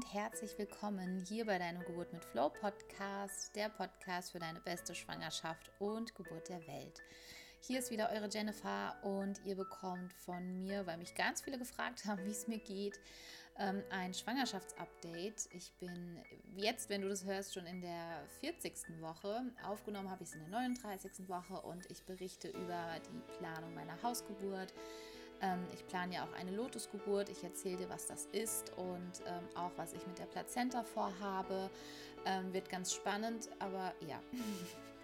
und herzlich willkommen hier bei deinem Geburt mit Flow Podcast, der Podcast für deine beste Schwangerschaft und Geburt der Welt. Hier ist wieder eure Jennifer und ihr bekommt von mir, weil mich ganz viele gefragt haben, wie es mir geht, ähm, ein Schwangerschaftsupdate. Ich bin jetzt, wenn du das hörst, schon in der 40. Woche. Aufgenommen habe ich es in der 39. Woche und ich berichte über die Planung meiner Hausgeburt ähm, ich plane ja auch eine Lotusgeburt. Ich erzähle dir, was das ist und ähm, auch, was ich mit der Plazenta vorhabe. Ähm, wird ganz spannend, aber ja.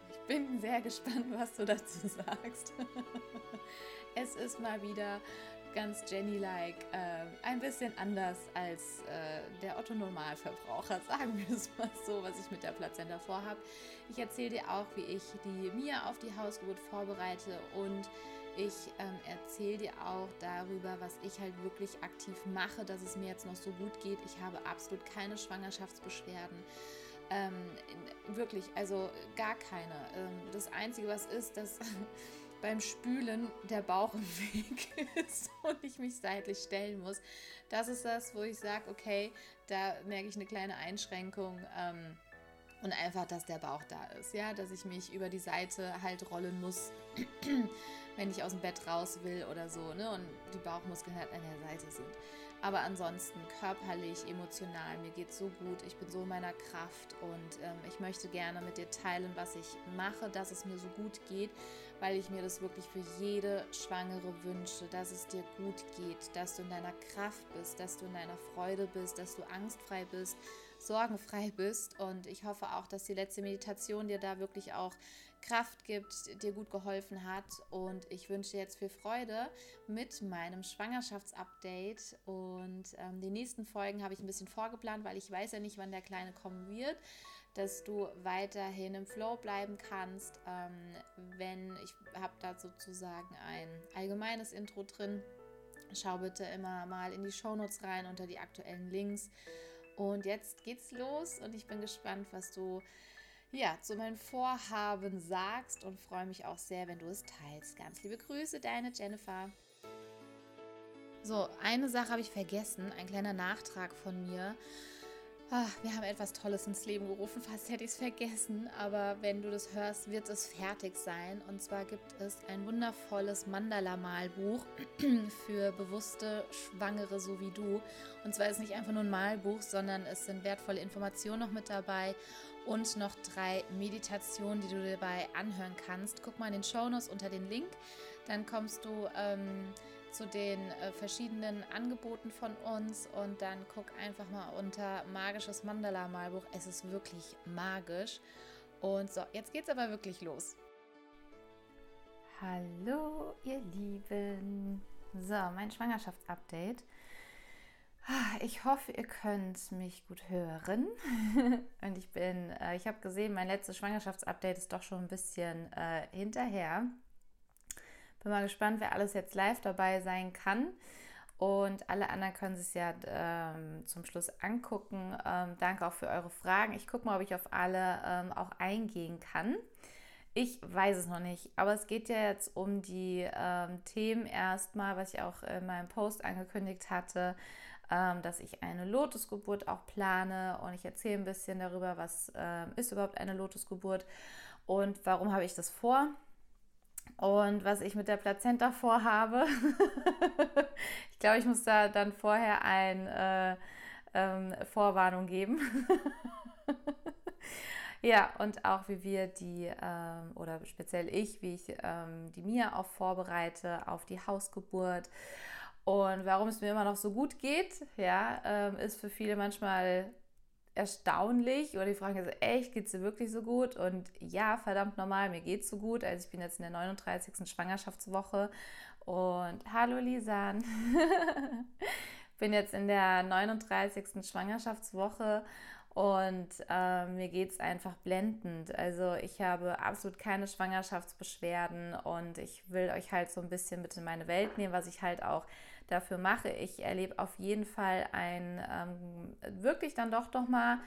Ich bin sehr gespannt, was du dazu sagst. es ist mal wieder ganz Jenny-like, äh, ein bisschen anders als äh, der Otto-Normalverbraucher, sagen wir es mal so, was ich mit der Plazenta vorhabe. Ich erzähle dir auch, wie ich die Mia auf die Hausgeburt vorbereite und ich ähm, erzähle dir auch darüber, was ich halt wirklich aktiv mache, dass es mir jetzt noch so gut geht. Ich habe absolut keine Schwangerschaftsbeschwerden. Ähm, wirklich, also gar keine. Ähm, das Einzige, was ist, dass beim Spülen der Bauch im Weg ist und ich mich seitlich stellen muss. Das ist das, wo ich sage, okay, da merke ich eine kleine Einschränkung. Ähm, und einfach, dass der Bauch da ist, ja, dass ich mich über die Seite halt rollen muss, wenn ich aus dem Bett raus will oder so, ne, und die Bauchmuskeln halt an der Seite sind. Aber ansonsten körperlich, emotional, mir geht so gut, ich bin so in meiner Kraft und ähm, ich möchte gerne mit dir teilen, was ich mache, dass es mir so gut geht, weil ich mir das wirklich für jede Schwangere wünsche, dass es dir gut geht, dass du in deiner Kraft bist, dass du in deiner Freude bist, dass du angstfrei bist, sorgenfrei bist. Und ich hoffe auch, dass die letzte Meditation dir da wirklich auch Kraft gibt, dir gut geholfen hat und ich wünsche dir jetzt viel Freude mit meinem Schwangerschaftsupdate und ähm, die nächsten Folgen habe ich ein bisschen vorgeplant, weil ich weiß ja nicht, wann der Kleine kommen wird, dass du weiterhin im Flow bleiben kannst. Ähm, wenn ich habe da sozusagen ein allgemeines Intro drin. Schau bitte immer mal in die Shownotes rein unter die aktuellen Links. Und jetzt geht's los und ich bin gespannt, was du ja, zu meinem Vorhaben sagst und freue mich auch sehr, wenn du es teilst. Ganz liebe Grüße, deine Jennifer. So, eine Sache habe ich vergessen, ein kleiner Nachtrag von mir. Ach, wir haben etwas Tolles ins Leben gerufen, fast hätte ich es vergessen, aber wenn du das hörst, wird es fertig sein. Und zwar gibt es ein wundervolles Mandala-Malbuch für bewusste Schwangere so wie du. Und zwar ist es nicht einfach nur ein Malbuch, sondern es sind wertvolle Informationen noch mit dabei und noch drei Meditationen, die du dabei anhören kannst. Guck mal in den Shownotes unter den Link, dann kommst du. Ähm, zu den äh, verschiedenen Angeboten von uns und dann guck einfach mal unter magisches Mandala Malbuch. Es ist wirklich magisch. Und so, jetzt geht's aber wirklich los. Hallo, ihr Lieben. So, mein Schwangerschaftsupdate. Ich hoffe, ihr könnt mich gut hören. Und ich bin, äh, ich habe gesehen, mein letztes Schwangerschaftsupdate ist doch schon ein bisschen äh, hinterher. Bin mal gespannt, wer alles jetzt live dabei sein kann. Und alle anderen können sich ja ähm, zum Schluss angucken. Ähm, danke auch für eure Fragen. Ich gucke mal, ob ich auf alle ähm, auch eingehen kann. Ich weiß es noch nicht, aber es geht ja jetzt um die ähm, Themen erstmal, was ich auch in meinem Post angekündigt hatte, ähm, dass ich eine Lotusgeburt auch plane und ich erzähle ein bisschen darüber, was ähm, ist überhaupt eine Lotusgeburt und warum habe ich das vor. Und was ich mit der Plazenta vorhabe, ich glaube, ich muss da dann vorher eine äh, ähm, Vorwarnung geben. ja, und auch wie wir die, ähm, oder speziell ich, wie ich ähm, die Mia auch vorbereite auf die Hausgeburt. Und warum es mir immer noch so gut geht, ja, ähm, ist für viele manchmal erstaunlich oder die fragen sich, echt, geht es dir wirklich so gut? Und ja, verdammt normal, mir geht es so gut. Also ich bin jetzt in der 39. Schwangerschaftswoche und hallo Lisan. bin jetzt in der 39. Schwangerschaftswoche und äh, mir geht es einfach blendend. Also ich habe absolut keine Schwangerschaftsbeschwerden und ich will euch halt so ein bisschen mit in meine Welt nehmen, was ich halt auch dafür mache. Ich erlebe auf jeden Fall einen ähm, wirklich dann doch doch mal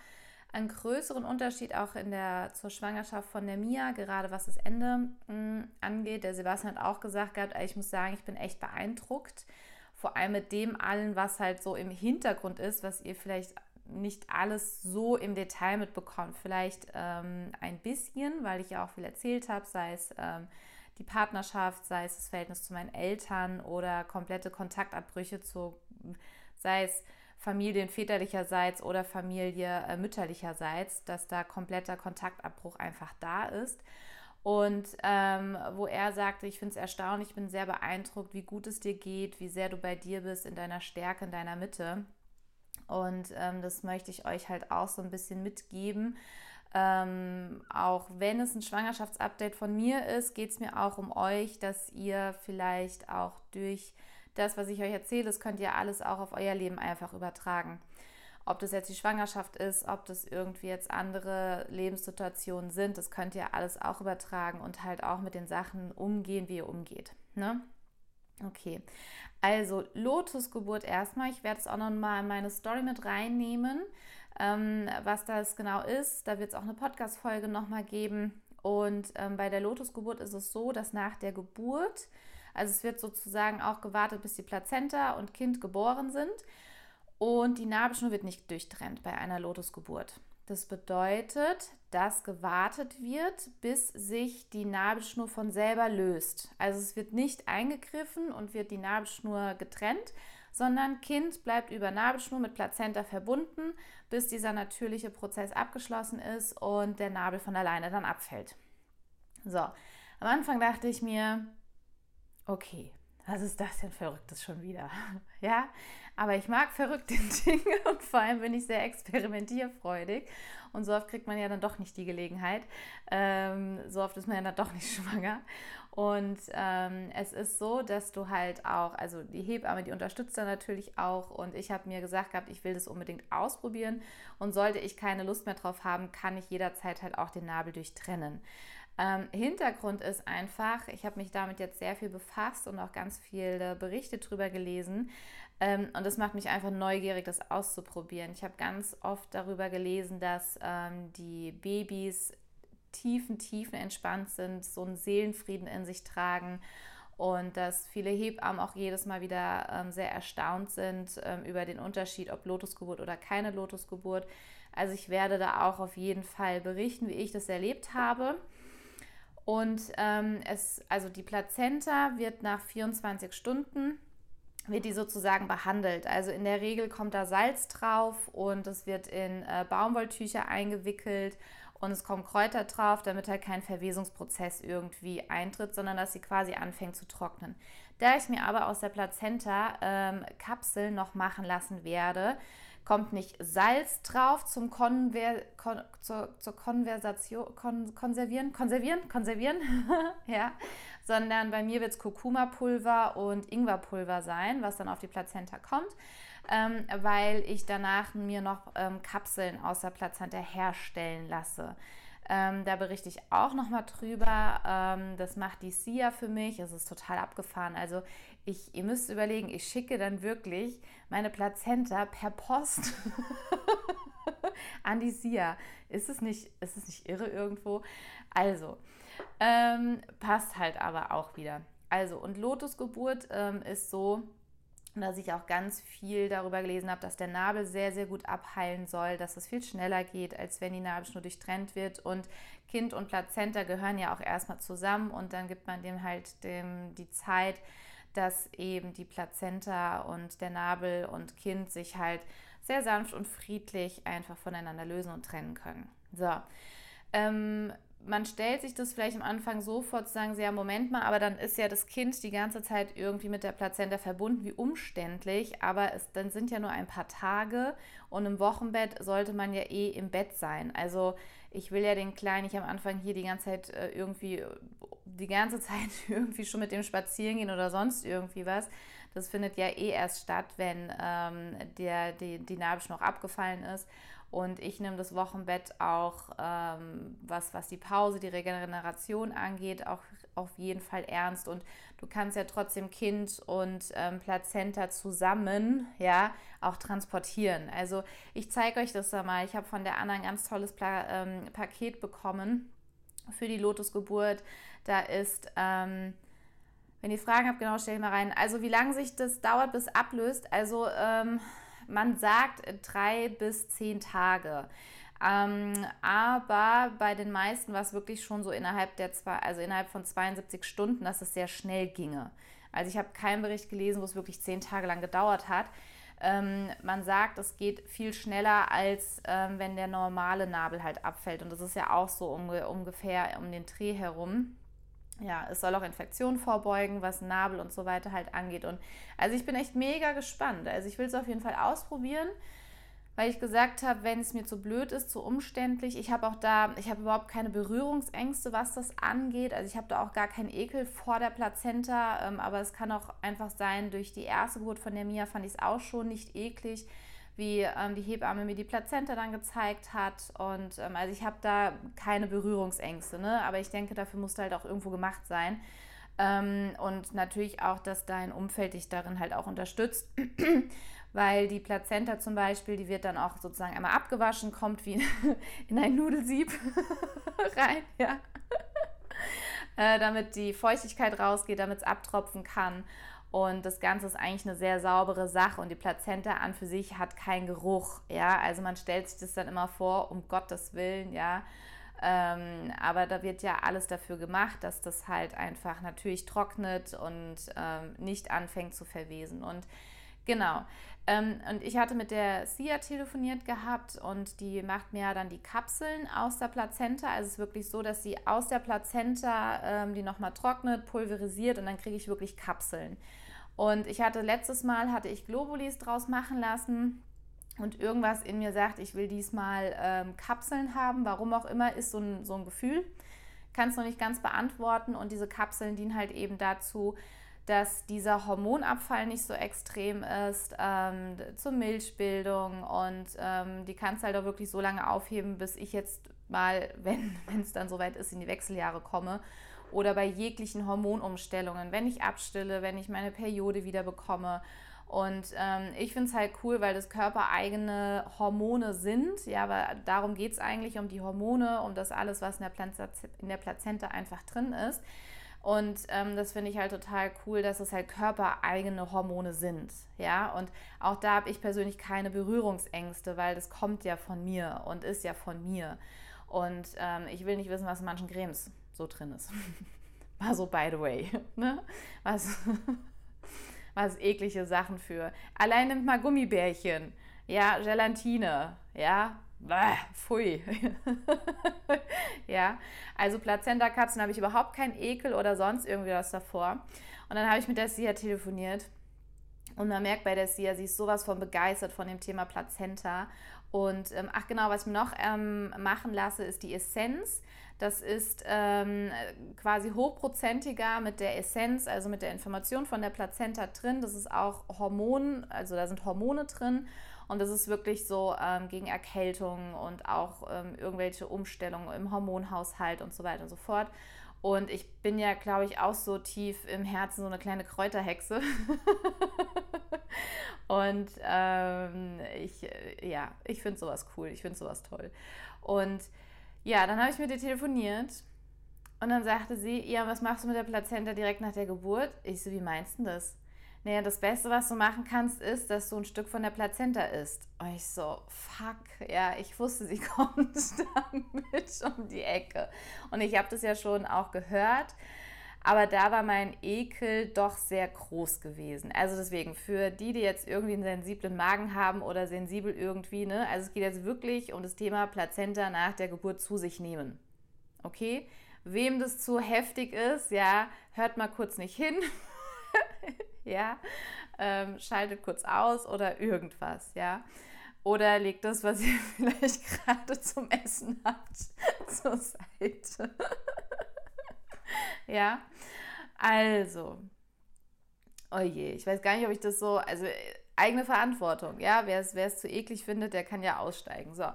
einen größeren Unterschied auch in der zur Schwangerschaft von der Mia, gerade was das Ende mh, mm, angeht. Der Sebastian hat auch gesagt gehabt, ich muss sagen, ich bin echt beeindruckt. Vor allem mit dem allen, was halt so im Hintergrund ist, was ihr vielleicht nicht alles so im Detail mitbekommt. Vielleicht ähm, ein bisschen, weil ich ja auch viel erzählt habe, sei es ähm, die Partnerschaft, sei es das Verhältnis zu meinen Eltern oder komplette Kontaktabbrüche zu, sei es Familien väterlicherseits oder Familie äh, mütterlicherseits, dass da kompletter Kontaktabbruch einfach da ist. Und ähm, wo er sagte, ich finde es erstaunlich, ich bin sehr beeindruckt, wie gut es dir geht, wie sehr du bei dir bist, in deiner Stärke, in deiner Mitte. Und ähm, das möchte ich euch halt auch so ein bisschen mitgeben. Ähm, auch wenn es ein Schwangerschaftsupdate von mir ist, geht es mir auch um euch, dass ihr vielleicht auch durch das, was ich euch erzähle, das könnt ihr alles auch auf euer Leben einfach übertragen. Ob das jetzt die Schwangerschaft ist, ob das irgendwie jetzt andere Lebenssituationen sind, das könnt ihr alles auch übertragen und halt auch mit den Sachen umgehen, wie ihr umgeht. Ne? Okay, also Lotusgeburt erstmal. Ich werde es auch noch mal in meine Story mit reinnehmen, ähm, was das genau ist. Da wird es auch eine Podcast-Folge nochmal geben. Und ähm, bei der Lotusgeburt ist es so, dass nach der Geburt, also es wird sozusagen auch gewartet, bis die Plazenta und Kind geboren sind. Und die Nabelschnur wird nicht durchtrennt bei einer Lotusgeburt. Das bedeutet, dass gewartet wird, bis sich die Nabelschnur von selber löst. Also es wird nicht eingegriffen und wird die Nabelschnur getrennt, sondern Kind bleibt über Nabelschnur mit Plazenta verbunden, bis dieser natürliche Prozess abgeschlossen ist und der Nabel von alleine dann abfällt. So, am Anfang dachte ich mir, okay, was ist das denn Verrücktes schon wieder? Ja, aber ich mag verrückte Dinge und vor allem bin ich sehr experimentierfreudig. Und so oft kriegt man ja dann doch nicht die Gelegenheit. Ähm, so oft ist man ja dann doch nicht schwanger. Und ähm, es ist so, dass du halt auch, also die Hebamme, die unterstützt da natürlich auch. Und ich habe mir gesagt gehabt, ich will das unbedingt ausprobieren. Und sollte ich keine Lust mehr drauf haben, kann ich jederzeit halt auch den Nabel durchtrennen. Ähm, Hintergrund ist einfach, ich habe mich damit jetzt sehr viel befasst und auch ganz viele Berichte drüber gelesen. Ähm, und das macht mich einfach neugierig, das auszuprobieren. Ich habe ganz oft darüber gelesen, dass ähm, die Babys tiefen, tiefen entspannt sind, so einen Seelenfrieden in sich tragen und dass viele Hebammen auch jedes Mal wieder ähm, sehr erstaunt sind ähm, über den Unterschied, ob Lotusgeburt oder keine Lotusgeburt. Also ich werde da auch auf jeden Fall berichten, wie ich das erlebt habe. Und ähm, es, also die Plazenta wird nach 24 Stunden wird die sozusagen behandelt. Also in der Regel kommt da Salz drauf und es wird in äh, Baumwolltücher eingewickelt und es kommen Kräuter drauf, damit halt kein Verwesungsprozess irgendwie eintritt, sondern dass sie quasi anfängt zu trocknen. Da ich mir aber aus der Plazenta ähm, Kapseln noch machen lassen werde, kommt nicht Salz drauf zum Konver kon zur, zur Konversation, kon konservieren, konservieren, konservieren, ja, sondern bei mir wird es Kurkuma-Pulver und Ingwerpulver sein, was dann auf die Plazenta kommt, ähm, weil ich danach mir noch ähm, Kapseln aus der Plazenta herstellen lasse. Ähm, da berichte ich auch nochmal drüber. Ähm, das macht die SIA für mich. Es ist total abgefahren. Also ich, ihr müsst überlegen, ich schicke dann wirklich meine Plazenta per Post an die SIA. Ist es nicht, ist es nicht irre irgendwo? Also, ähm, passt halt aber auch wieder. Also, und Lotusgeburt ähm, ist so, dass ich auch ganz viel darüber gelesen habe, dass der Nabel sehr, sehr gut abheilen soll, dass es viel schneller geht, als wenn die Nabelschnur durchtrennt wird. Und Kind und Plazenta gehören ja auch erstmal zusammen und dann gibt man dem halt dem, die Zeit, dass eben die Plazenta und der Nabel und Kind sich halt sehr sanft und friedlich einfach voneinander lösen und trennen können. So. Ähm, man stellt sich das vielleicht am Anfang so vor, zu sagen, ja, Moment mal, aber dann ist ja das Kind die ganze Zeit irgendwie mit der Plazenta verbunden, wie umständlich, aber es dann sind ja nur ein paar Tage und im Wochenbett sollte man ja eh im Bett sein. Also ich will ja den Kleinen nicht am Anfang hier die ganze Zeit äh, irgendwie, die ganze Zeit irgendwie schon mit dem spazieren gehen oder sonst irgendwie was. Das findet ja eh erst statt, wenn ähm, der, die, die Nabelschnur abgefallen ist. Und ich nehme das Wochenbett auch, ähm, was, was die Pause, die Regeneration angeht, auch auf jeden Fall ernst. Und du kannst ja trotzdem Kind und ähm, Plazenta zusammen, ja, auch transportieren. Also ich zeige euch das da mal. Ich habe von der Anna ein ganz tolles Pla ähm, Paket bekommen für die Lotusgeburt. Da ist... Ähm, wenn ihr Fragen habt, genau, stellt mal rein. Also wie lange sich das dauert, bis ablöst. Also ähm, man sagt drei bis zehn Tage. Ähm, aber bei den meisten war es wirklich schon so innerhalb der zwei, also innerhalb von 72 Stunden, dass es sehr schnell ginge. Also ich habe keinen Bericht gelesen, wo es wirklich zehn Tage lang gedauert hat. Ähm, man sagt, es geht viel schneller, als ähm, wenn der normale Nabel halt abfällt. Und das ist ja auch so unge ungefähr um den Dreh herum. Ja, es soll auch Infektionen vorbeugen, was Nabel und so weiter halt angeht. Und also ich bin echt mega gespannt. Also ich will es auf jeden Fall ausprobieren weil ich gesagt habe, wenn es mir zu blöd ist, zu umständlich, ich habe auch da, ich habe überhaupt keine Berührungsängste, was das angeht. Also ich habe da auch gar keinen Ekel vor der Plazenta, ähm, aber es kann auch einfach sein, durch die erste Geburt von der Mia fand ich es auch schon nicht eklig, wie ähm, die Hebamme mir die Plazenta dann gezeigt hat. Und ähm, also ich habe da keine Berührungsängste, ne? aber ich denke, dafür musste halt auch irgendwo gemacht sein. Ähm, und natürlich auch, dass dein Umfeld dich darin halt auch unterstützt weil die Plazenta zum Beispiel, die wird dann auch sozusagen einmal abgewaschen, kommt wie in ein Nudelsieb rein, ja. äh, damit die Feuchtigkeit rausgeht, damit es abtropfen kann. Und das Ganze ist eigentlich eine sehr saubere Sache und die Plazenta an für sich hat keinen Geruch, ja. Also man stellt sich das dann immer vor, um Gottes Willen, ja. Ähm, aber da wird ja alles dafür gemacht, dass das halt einfach natürlich trocknet und ähm, nicht anfängt zu verwesen. Und genau, ähm, und ich hatte mit der Sia telefoniert gehabt und die macht mir ja dann die Kapseln aus der Plazenta. Also es ist wirklich so, dass sie aus der Plazenta ähm, die nochmal trocknet, pulverisiert und dann kriege ich wirklich Kapseln. Und ich hatte letztes Mal, hatte ich Globulis draus machen lassen und irgendwas in mir sagt, ich will diesmal ähm, Kapseln haben. Warum auch immer, ist so ein, so ein Gefühl. Kann es noch nicht ganz beantworten und diese Kapseln dienen halt eben dazu, dass dieser Hormonabfall nicht so extrem ist ähm, zur Milchbildung und ähm, die kannst du halt auch wirklich so lange aufheben, bis ich jetzt mal, wenn es dann soweit ist, in die Wechseljahre komme oder bei jeglichen Hormonumstellungen, wenn ich abstille, wenn ich meine Periode wieder bekomme. Und ähm, ich finde es halt cool, weil das körpereigene Hormone sind. Ja, aber darum geht es eigentlich, um die Hormone, um das alles, was in der, Plazenta, in der Plazenta einfach drin ist. Und ähm, das finde ich halt total cool, dass es halt körpereigene Hormone sind. Ja, und auch da habe ich persönlich keine Berührungsängste, weil das kommt ja von mir und ist ja von mir. Und ähm, ich will nicht wissen, was in manchen Cremes so drin ist. War so, by the way. Ne? Was, was eklige Sachen für. Allein nimmt mal Gummibärchen. Ja, Gelatine. Ja, Bäh, pfui. ja, also Plazenta-Katzen habe ich überhaupt keinen Ekel oder sonst irgendwie was davor. Und dann habe ich mit der Sia telefoniert und man merkt bei der Sia, sie ist sowas von begeistert von dem Thema Plazenta. Und ähm, ach genau, was ich noch ähm, machen lasse, ist die Essenz. Das ist ähm, quasi hochprozentiger mit der Essenz, also mit der Information von der Plazenta drin. Das ist auch Hormon, also da sind Hormone drin. Und das ist wirklich so ähm, gegen Erkältung und auch ähm, irgendwelche Umstellungen im Hormonhaushalt und so weiter und so fort. Und ich bin ja, glaube ich, auch so tief im Herzen so eine kleine Kräuterhexe. und ähm, ich, äh, ja, ich finde sowas cool, ich finde sowas toll. Und ja, dann habe ich mit ihr telefoniert und dann sagte sie, ja, was machst du mit der Plazenta direkt nach der Geburt? Ich so, wie meinst du das? Naja, das Beste, was du machen kannst, ist, dass du ein Stück von der Plazenta isst. Und ich so, fuck, ja, ich wusste, sie kommt damit um die Ecke. Und ich habe das ja schon auch gehört, aber da war mein Ekel doch sehr groß gewesen. Also deswegen, für die, die jetzt irgendwie einen sensiblen Magen haben oder sensibel irgendwie, ne, also es geht jetzt wirklich um das Thema Plazenta nach der Geburt zu sich nehmen. Okay? Wem das zu heftig ist, ja, hört mal kurz nicht hin. ja, ähm, schaltet kurz aus oder irgendwas, ja. Oder legt das, was ihr vielleicht gerade zum Essen habt, zur Seite. ja, also, oh ich weiß gar nicht, ob ich das so, also eigene Verantwortung, ja, wer es zu eklig findet, der kann ja aussteigen. So,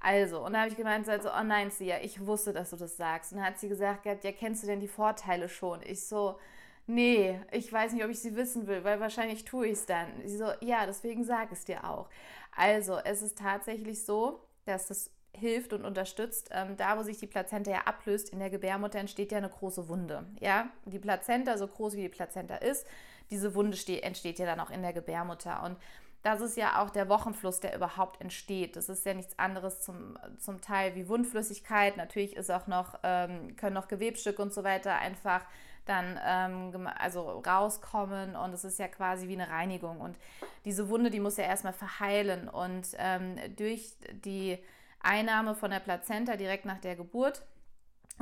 also, und dann habe ich gemeint, also, oh nein, Sia, ich wusste, dass du das sagst. Und dann hat sie gesagt, ja, kennst du denn die Vorteile schon? Ich so, nee, ich weiß nicht, ob ich sie wissen will, weil wahrscheinlich tue ich es dann. Sie so, ja, deswegen sage ich es dir auch. Also, es ist tatsächlich so, dass das hilft und unterstützt. Ähm, da, wo sich die Plazenta ja ablöst, in der Gebärmutter entsteht ja eine große Wunde. Ja, die Plazenta, so groß wie die Plazenta ist, diese Wunde entsteht ja dann auch in der Gebärmutter. Und das ist ja auch der Wochenfluss, der überhaupt entsteht. Das ist ja nichts anderes zum, zum Teil wie Wundflüssigkeit. Natürlich ist auch noch, ähm, können noch Gewebstücke und so weiter einfach dann ähm, also rauskommen und es ist ja quasi wie eine Reinigung. Und diese Wunde, die muss ja erstmal verheilen. Und ähm, durch die Einnahme von der Plazenta direkt nach der Geburt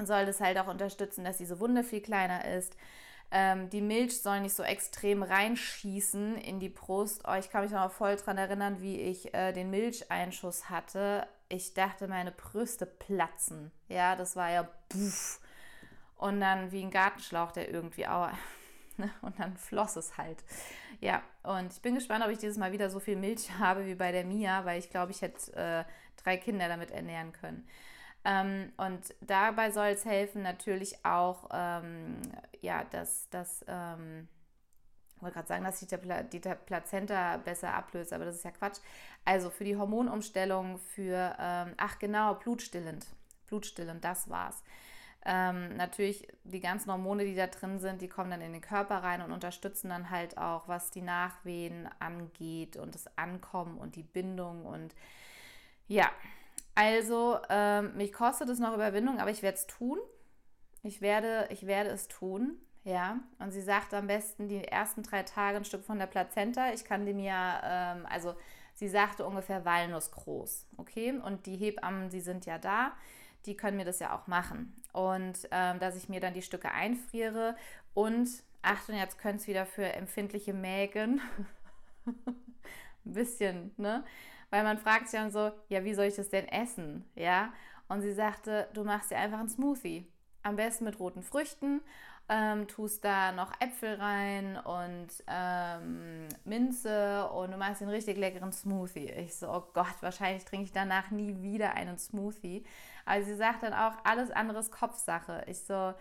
soll das halt auch unterstützen, dass diese Wunde viel kleiner ist ähm, die Milch soll nicht so extrem reinschießen in die Brust. Oh, ich kann mich noch voll daran erinnern, wie ich äh, den Milcheinschuss hatte. Ich dachte, meine Brüste platzen. Ja, das war ja puff. Und dann wie ein Gartenschlauch, der irgendwie auch. Ne, und dann floss es halt. Ja, und ich bin gespannt, ob ich dieses Mal wieder so viel Milch habe wie bei der Mia, weil ich glaube, ich hätte äh, drei Kinder damit ernähren können. Ähm, und dabei soll es helfen natürlich auch, ähm, ja, dass das, ähm, ich wollte gerade sagen, dass sich der, die Plazenta besser ablöst, aber das ist ja Quatsch. Also für die Hormonumstellung, für, ähm, ach genau, blutstillend. Blutstillend, das war's. Ähm, natürlich die ganzen Hormone, die da drin sind, die kommen dann in den Körper rein und unterstützen dann halt auch, was die Nachwehen angeht und das Ankommen und die Bindung und ja, also, ähm, mich kostet es noch Überwindung, aber ich werde es tun. Ich werde, ich werde es tun. Ja, und sie sagt am besten die ersten drei Tage ein Stück von der Plazenta. Ich kann die mir, ähm, also sie sagte ungefähr walnussgroß, okay? Und die Hebammen, die sind ja da, die können mir das ja auch machen. Und ähm, dass ich mir dann die Stücke einfriere und, Achtung, jetzt könnte es wieder für empfindliche Mägen ein bisschen, ne? Weil man fragt sich dann so, ja, wie soll ich das denn essen? Ja, und sie sagte, du machst dir einfach einen Smoothie. Am besten mit roten Früchten, ähm, tust da noch Äpfel rein und ähm, Minze und du machst einen richtig leckeren Smoothie. Ich so, oh Gott, wahrscheinlich trinke ich danach nie wieder einen Smoothie. Aber sie sagt dann auch, alles andere ist Kopfsache. Ich so,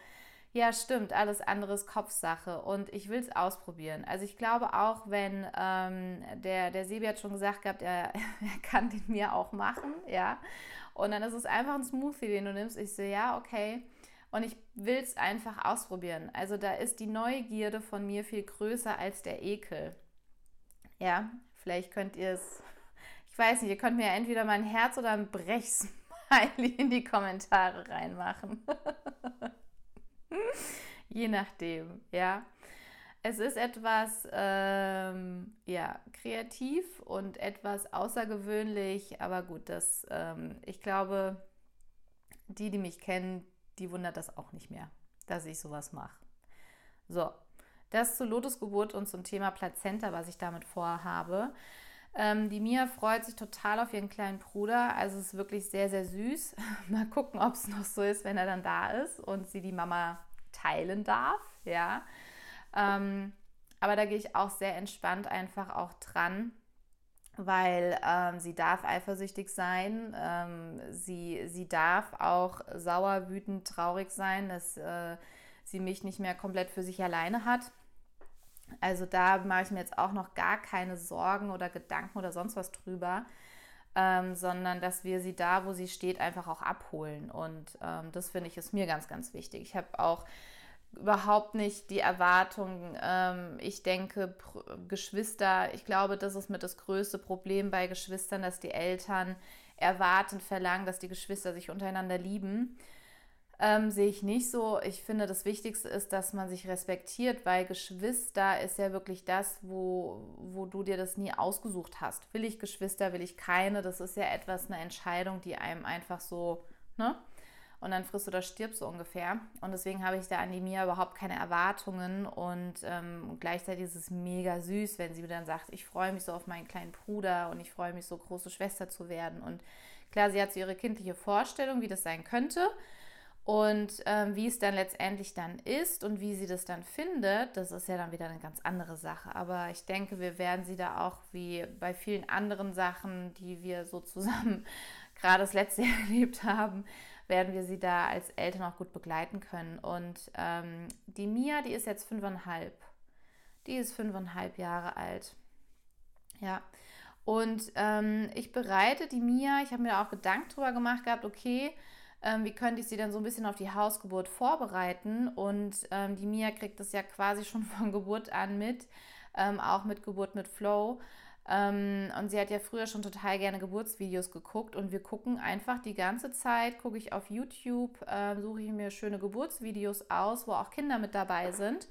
ja, stimmt, alles andere ist Kopfsache und ich will es ausprobieren. Also ich glaube auch, wenn ähm, der, der Sebi hat schon gesagt gehabt, er, er kann den mir auch machen, ja. Und dann ist es einfach ein Smoothie, den du nimmst. Ich so, ja, okay. Und ich will es einfach ausprobieren. Also da ist die Neugierde von mir viel größer als der Ekel. Ja, vielleicht könnt ihr es, ich weiß nicht, ihr könnt mir entweder mein Herz oder ein Brechsmiley in die Kommentare reinmachen. Je nachdem, ja. Es ist etwas ähm, ja, kreativ und etwas außergewöhnlich, aber gut, das, ähm, ich glaube, die, die mich kennen, die wundert das auch nicht mehr, dass ich sowas mache. So, das zur Lotusgeburt und zum Thema Plazenta, was ich damit vorhabe. Ähm, die Mia freut sich total auf ihren kleinen Bruder. Also es ist wirklich sehr, sehr süß. Mal gucken, ob es noch so ist, wenn er dann da ist und sie die Mama teilen darf. Ja. Ähm, aber da gehe ich auch sehr entspannt einfach auch dran, weil ähm, sie darf eifersüchtig sein. Ähm, sie, sie darf auch sauer, wütend, traurig sein, dass äh, sie mich nicht mehr komplett für sich alleine hat. Also da mache ich mir jetzt auch noch gar keine Sorgen oder Gedanken oder sonst was drüber, ähm, sondern dass wir sie da, wo sie steht, einfach auch abholen. Und ähm, das finde ich ist mir ganz, ganz wichtig. Ich habe auch überhaupt nicht die Erwartung. Ähm, ich denke, Geschwister, ich glaube, das ist mit das größte Problem bei Geschwistern, dass die Eltern erwarten, verlangen, dass die Geschwister sich untereinander lieben ähm, sehe ich nicht so. Ich finde, das Wichtigste ist, dass man sich respektiert, weil Geschwister ist ja wirklich das, wo, wo du dir das nie ausgesucht hast. Will ich Geschwister, will ich keine? Das ist ja etwas, eine Entscheidung, die einem einfach so, ne? Und dann frisst oder stirbst so ungefähr. Und deswegen habe ich da an die Mia überhaupt keine Erwartungen. Und ähm, gleichzeitig ist es mega süß, wenn sie mir dann sagt, ich freue mich so auf meinen kleinen Bruder und ich freue mich so, große Schwester zu werden. Und klar, sie hat so ihre kindliche Vorstellung, wie das sein könnte. Und ähm, wie es dann letztendlich dann ist und wie sie das dann findet, das ist ja dann wieder eine ganz andere Sache. Aber ich denke, wir werden sie da auch wie bei vielen anderen Sachen, die wir so zusammen gerade das letzte Jahr erlebt haben, werden wir sie da als Eltern auch gut begleiten können. Und ähm, die Mia, die ist jetzt fünfeinhalb. Die ist fünfeinhalb Jahre alt. Ja. Und ähm, ich bereite die Mia, ich habe mir auch Gedanken drüber gemacht gehabt, okay, ähm, wie könnte ich sie dann so ein bisschen auf die Hausgeburt vorbereiten? Und ähm, die Mia kriegt das ja quasi schon von Geburt an mit, ähm, auch mit Geburt mit Flow. Ähm, und sie hat ja früher schon total gerne Geburtsvideos geguckt und wir gucken einfach die ganze Zeit, gucke ich auf YouTube, äh, suche ich mir schöne Geburtsvideos aus, wo auch Kinder mit dabei sind.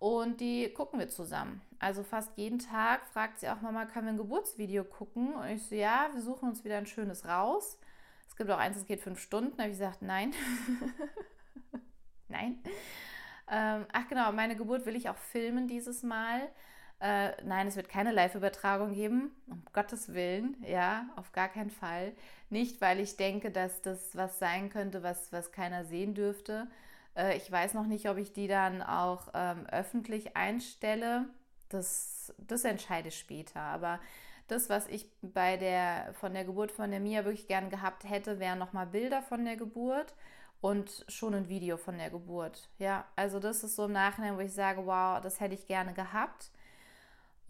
Und die gucken wir zusammen. Also fast jeden Tag fragt sie auch Mama, können wir ein Geburtsvideo gucken? Und ich so, ja, wir suchen uns wieder ein schönes raus. Es gibt auch eins, es geht fünf Stunden. Da habe ich gesagt, nein. nein. Ähm, ach genau, meine Geburt will ich auch filmen dieses Mal. Äh, nein, es wird keine Live-Übertragung geben, um Gottes Willen, ja, auf gar keinen Fall. Nicht, weil ich denke, dass das was sein könnte, was, was keiner sehen dürfte. Äh, ich weiß noch nicht, ob ich die dann auch ähm, öffentlich einstelle. Das, das entscheide ich später. Aber das, was ich bei der, von der Geburt von der Mia wirklich gern gehabt hätte, wären nochmal Bilder von der Geburt und schon ein Video von der Geburt. Ja, also das ist so im Nachhinein, wo ich sage, wow, das hätte ich gerne gehabt.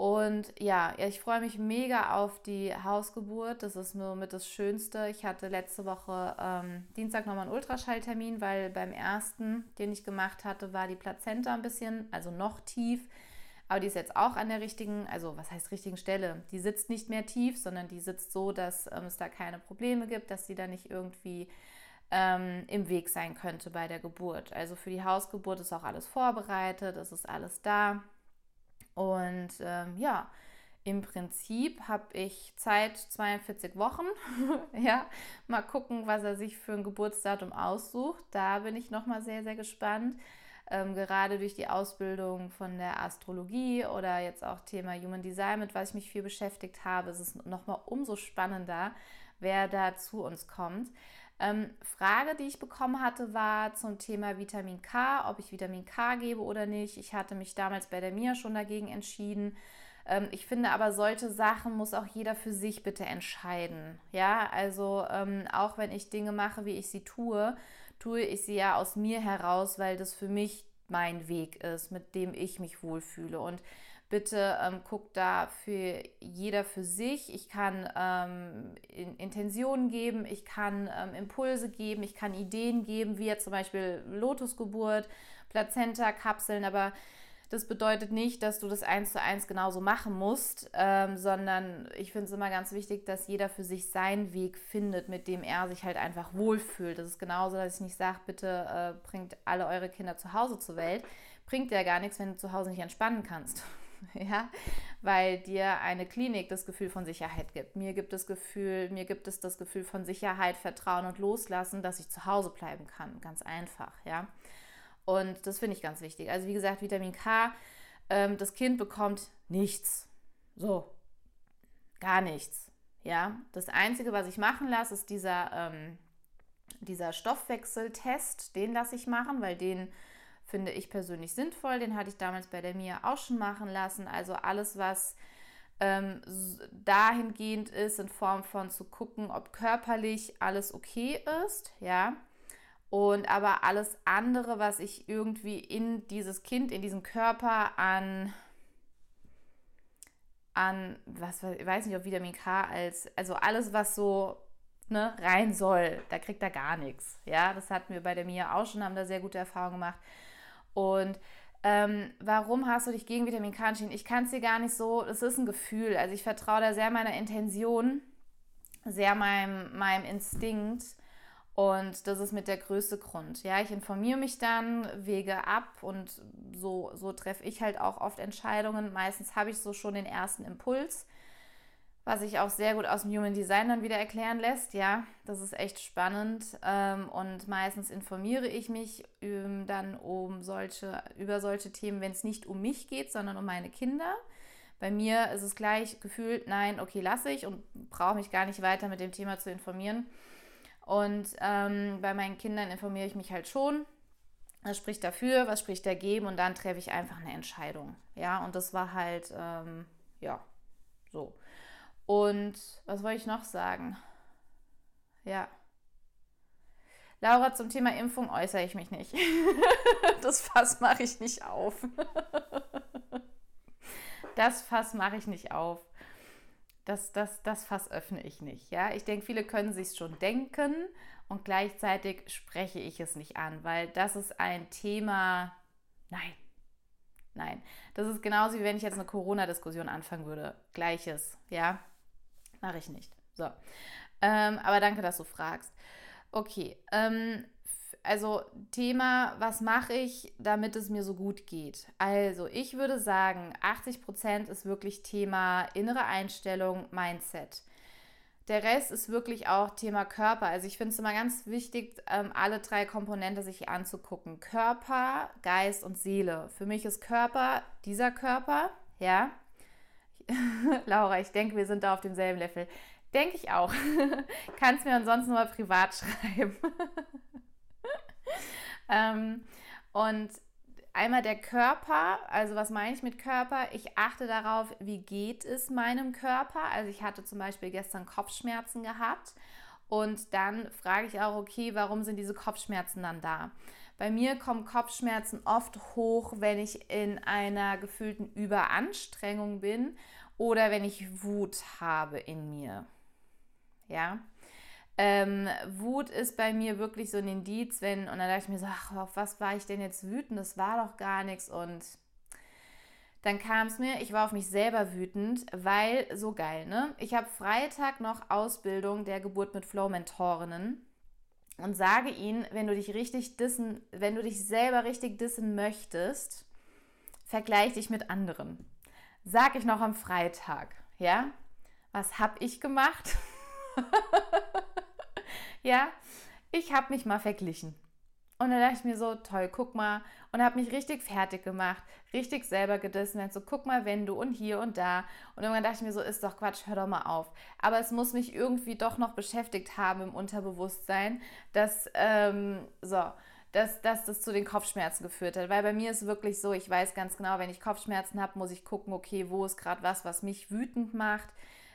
Und ja, ich freue mich mega auf die Hausgeburt. Das ist nur mit das Schönste. Ich hatte letzte Woche ähm, Dienstag nochmal einen Ultraschalltermin, weil beim ersten, den ich gemacht hatte, war die Plazenta ein bisschen, also noch tief. Aber die ist jetzt auch an der richtigen, also was heißt richtigen Stelle? Die sitzt nicht mehr tief, sondern die sitzt so, dass ähm, es da keine Probleme gibt, dass sie da nicht irgendwie ähm, im Weg sein könnte bei der Geburt. Also für die Hausgeburt ist auch alles vorbereitet, es ist alles da. Und ähm, ja, im Prinzip habe ich Zeit 42 Wochen. ja, mal gucken, was er sich für ein Geburtsdatum aussucht. Da bin ich nochmal sehr, sehr gespannt. Ähm, gerade durch die Ausbildung von der Astrologie oder jetzt auch Thema Human Design, mit was ich mich viel beschäftigt habe, ist es nochmal umso spannender, wer da zu uns kommt. Ähm, Frage, die ich bekommen hatte, war zum Thema Vitamin K, ob ich Vitamin K gebe oder nicht. Ich hatte mich damals bei der Mia schon dagegen entschieden. Ähm, ich finde aber, solche Sachen muss auch jeder für sich bitte entscheiden. Ja, also ähm, auch wenn ich Dinge mache, wie ich sie tue, tue ich sie ja aus mir heraus, weil das für mich mein Weg ist, mit dem ich mich wohlfühle. Und Bitte ähm, guckt da für jeder für sich. Ich kann ähm, in, Intentionen geben, ich kann ähm, Impulse geben, ich kann Ideen geben, wie jetzt zum Beispiel Lotusgeburt, Plazenta-Kapseln, aber das bedeutet nicht, dass du das eins zu eins genauso machen musst, ähm, sondern ich finde es immer ganz wichtig, dass jeder für sich seinen Weg findet, mit dem er sich halt einfach wohlfühlt. Das ist genauso, dass ich nicht sage, bitte äh, bringt alle eure Kinder zu Hause zur Welt. Bringt ja gar nichts, wenn du zu Hause nicht entspannen kannst. ja, weil dir eine Klinik das Gefühl von Sicherheit gibt. Mir gibt es Gefühl, mir gibt es das Gefühl von Sicherheit, Vertrauen und Loslassen, dass ich zu Hause bleiben kann, ganz einfach, ja. Und das finde ich ganz wichtig. Also wie gesagt, Vitamin K, ähm, das Kind bekommt nichts, so gar nichts, ja. Das einzige, was ich machen lasse, ist dieser ähm, dieser Stoffwechseltest, den lasse ich machen, weil den finde ich persönlich sinnvoll. Den hatte ich damals bei der Mia auch schon machen lassen. Also alles, was ähm, dahingehend ist, in Form von zu gucken, ob körperlich alles okay ist, ja. Und aber alles andere, was ich irgendwie in dieses Kind, in diesen Körper an, an, was ich weiß nicht, ob Vitamin K als, also alles, was so ne, rein soll, da kriegt er gar nichts. Ja, das hatten wir bei der Mia auch schon, haben da sehr gute Erfahrungen gemacht. Und ähm, warum hast du dich gegen Vitamin K entschieden? Ich kann es dir gar nicht so, es ist ein Gefühl. Also ich vertraue da sehr meiner Intention, sehr meinem, meinem Instinkt. Und das ist mit der größte Grund. Ja, ich informiere mich dann, wege ab und so, so treffe ich halt auch oft Entscheidungen. Meistens habe ich so schon den ersten Impuls was sich auch sehr gut aus dem Human Design dann wieder erklären lässt. Ja, das ist echt spannend ähm, und meistens informiere ich mich ähm, dann um solche, über solche Themen, wenn es nicht um mich geht, sondern um meine Kinder. Bei mir ist es gleich gefühlt, nein, okay, lasse ich und brauche mich gar nicht weiter mit dem Thema zu informieren. Und ähm, bei meinen Kindern informiere ich mich halt schon. Was spricht dafür, was spricht dagegen und dann treffe ich einfach eine Entscheidung. Ja, und das war halt, ähm, ja, so. Und was wollte ich noch sagen? Ja. Laura, zum Thema Impfung äußere ich mich nicht. das Fass mache ich nicht auf. das Fass mache ich nicht auf. Das, das, das Fass öffne ich nicht. Ja? Ich denke, viele können sich schon denken und gleichzeitig spreche ich es nicht an, weil das ist ein Thema, nein, Nein, das ist genauso wie wenn ich jetzt eine Corona-Diskussion anfangen würde. Gleiches, ja, mache ich nicht. So, ähm, aber danke, dass du fragst. Okay, ähm, also Thema, was mache ich, damit es mir so gut geht? Also ich würde sagen, 80% ist wirklich Thema innere Einstellung, Mindset. Der Rest ist wirklich auch Thema Körper. Also ich finde es immer ganz wichtig, ähm, alle drei Komponenten sich anzugucken. Körper, Geist und Seele. Für mich ist Körper dieser Körper, ja. Laura, ich denke, wir sind da auf demselben Level. Denke ich auch. Kannst mir ansonsten mal privat schreiben. Ähm, und einmal der Körper, also was meine ich mit Körper? Ich achte darauf, wie geht es meinem Körper. Also ich hatte zum Beispiel gestern Kopfschmerzen gehabt und dann frage ich auch, okay, warum sind diese Kopfschmerzen dann da? Bei mir kommen Kopfschmerzen oft hoch, wenn ich in einer gefühlten Überanstrengung bin oder wenn ich Wut habe in mir. Ja, ähm, Wut ist bei mir wirklich so ein Indiz, wenn, und dann dachte ich mir so, ach, auf was war ich denn jetzt wütend? Das war doch gar nichts. Und dann kam es mir, ich war auf mich selber wütend, weil so geil, ne? Ich habe Freitag noch Ausbildung der Geburt mit Flow-Mentorinnen und sage ihnen, wenn du dich richtig dissen, wenn du dich selber richtig dissen möchtest, vergleich dich mit anderen. Sag ich noch am Freitag, ja? Was habe ich gemacht? ja, ich habe mich mal verglichen. Und dann dachte ich mir so, toll, guck mal. Und habe mich richtig fertig gemacht, richtig selber gedissen. Und so, guck mal, wenn du und hier und da. Und irgendwann dachte ich mir so, ist doch Quatsch, hör doch mal auf. Aber es muss mich irgendwie doch noch beschäftigt haben im Unterbewusstsein, dass, ähm, so, dass, dass das zu den Kopfschmerzen geführt hat. Weil bei mir ist wirklich so, ich weiß ganz genau, wenn ich Kopfschmerzen habe, muss ich gucken, okay, wo ist gerade was, was mich wütend macht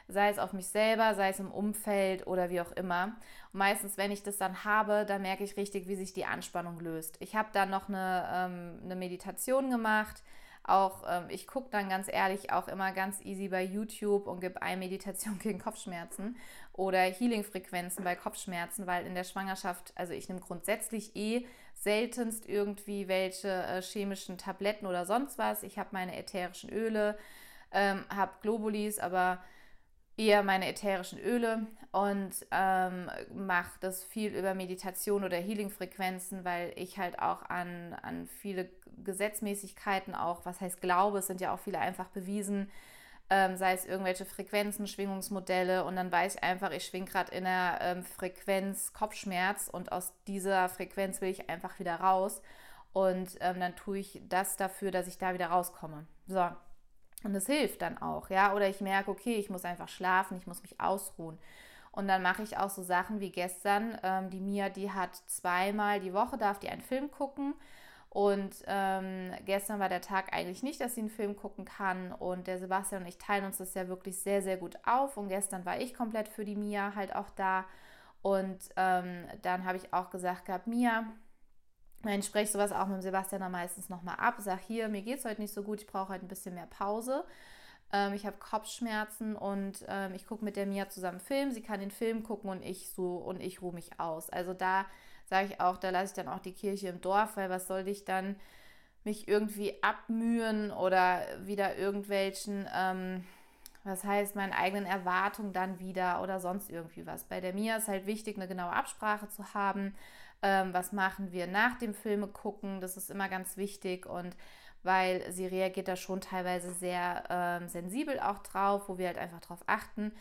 sei es auf mich selber, sei es im Umfeld oder wie auch immer. Und meistens, wenn ich das dann habe, dann merke ich richtig, wie sich die Anspannung löst. Ich habe dann noch eine, ähm, eine Meditation gemacht. Auch ähm, ich gucke dann ganz ehrlich auch immer ganz easy bei YouTube und gebe eine Meditation gegen Kopfschmerzen oder Healing-Frequenzen bei Kopfschmerzen, weil in der Schwangerschaft, also ich nehme grundsätzlich eh seltenst irgendwie welche äh, chemischen Tabletten oder sonst was. Ich habe meine ätherischen Öle, ähm, habe Globulis, aber eher meine ätherischen Öle und ähm, mache das viel über Meditation oder Healing-Frequenzen, weil ich halt auch an, an viele Gesetzmäßigkeiten auch, was heißt Glaube, es sind ja auch viele einfach bewiesen, ähm, sei es irgendwelche Frequenzen, Schwingungsmodelle und dann weiß ich einfach, ich schwinge gerade in der ähm, Frequenz Kopfschmerz und aus dieser Frequenz will ich einfach wieder raus und ähm, dann tue ich das dafür, dass ich da wieder rauskomme. So, und das hilft dann auch, ja. Oder ich merke, okay, ich muss einfach schlafen, ich muss mich ausruhen. Und dann mache ich auch so Sachen wie gestern. Ähm, die Mia, die hat zweimal die Woche, darf die einen Film gucken. Und ähm, gestern war der Tag eigentlich nicht, dass sie einen Film gucken kann. Und der Sebastian und ich teilen uns das ja wirklich sehr, sehr gut auf. Und gestern war ich komplett für die Mia halt auch da. Und ähm, dann habe ich auch gesagt gehabt, Mia, ich spreche sowas auch mit dem Sebastian dann meistens nochmal ab. Sag hier, mir geht es heute nicht so gut, ich brauche heute ein bisschen mehr Pause. Ähm, ich habe Kopfschmerzen und ähm, ich gucke mit der Mia zusammen Film. Sie kann den Film gucken und ich so und ich ruhe mich aus. Also da sage ich auch, da lasse ich dann auch die Kirche im Dorf, weil was soll ich dann mich irgendwie abmühen oder wieder irgendwelchen, ähm, was heißt, meinen eigenen Erwartungen dann wieder oder sonst irgendwie was. Bei der Mia ist halt wichtig, eine genaue Absprache zu haben ähm, was machen wir nach dem Filme gucken, das ist immer ganz wichtig und weil sie reagiert da schon teilweise sehr ähm, sensibel auch drauf, wo wir halt einfach drauf achten.